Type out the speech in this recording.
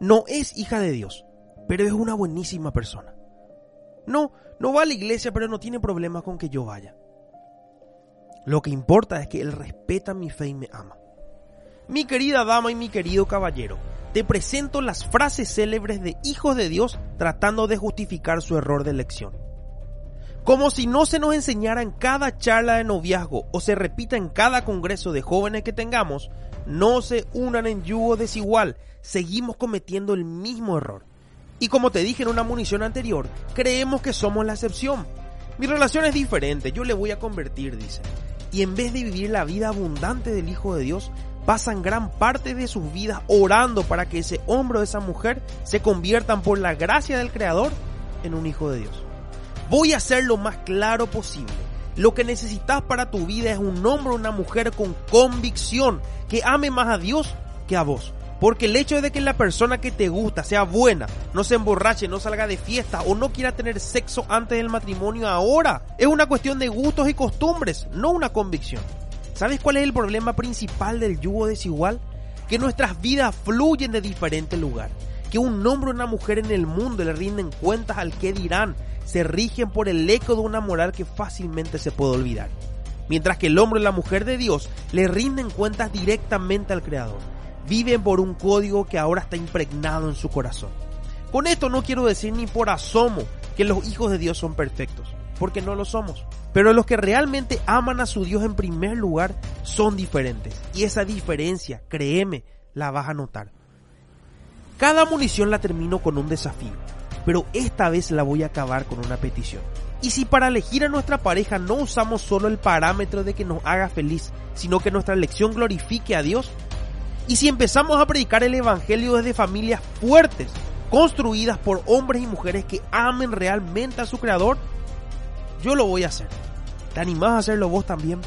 no es hija de Dios, pero es una buenísima persona. No, no va a la iglesia, pero no tiene problemas con que yo vaya. Lo que importa es que él respeta mi fe y me ama. Mi querida dama y mi querido caballero, te presento las frases célebres de hijos de Dios tratando de justificar su error de elección. Como si no se nos enseñara en cada charla de noviazgo o se repita en cada congreso de jóvenes que tengamos, no se unan en yugo desigual, seguimos cometiendo el mismo error. Y como te dije en una munición anterior, creemos que somos la excepción. Mi relación es diferente, yo le voy a convertir, dice. Y en vez de vivir la vida abundante del Hijo de Dios, pasan gran parte de sus vidas orando para que ese hombre o esa mujer se conviertan por la gracia del Creador en un Hijo de Dios. Voy a ser lo más claro posible. Lo que necesitas para tu vida es un hombre o una mujer con convicción, que ame más a Dios que a vos. Porque el hecho de que la persona que te gusta sea buena, no se emborrache, no salga de fiesta o no quiera tener sexo antes del matrimonio ahora, es una cuestión de gustos y costumbres, no una convicción. ¿Sabes cuál es el problema principal del yugo desigual? Que nuestras vidas fluyen de diferente lugar. Que un hombre o una mujer en el mundo le rinden cuentas al que dirán, se rigen por el eco de una moral que fácilmente se puede olvidar. Mientras que el hombre y la mujer de Dios le rinden cuentas directamente al Creador viven por un código que ahora está impregnado en su corazón. Con esto no quiero decir ni por asomo que los hijos de Dios son perfectos, porque no lo somos. Pero los que realmente aman a su Dios en primer lugar son diferentes. Y esa diferencia, créeme, la vas a notar. Cada munición la termino con un desafío, pero esta vez la voy a acabar con una petición. Y si para elegir a nuestra pareja no usamos solo el parámetro de que nos haga feliz, sino que nuestra elección glorifique a Dios, y si empezamos a predicar el Evangelio desde familias fuertes, construidas por hombres y mujeres que amen realmente a su Creador, yo lo voy a hacer. ¿Te animás a hacerlo vos también?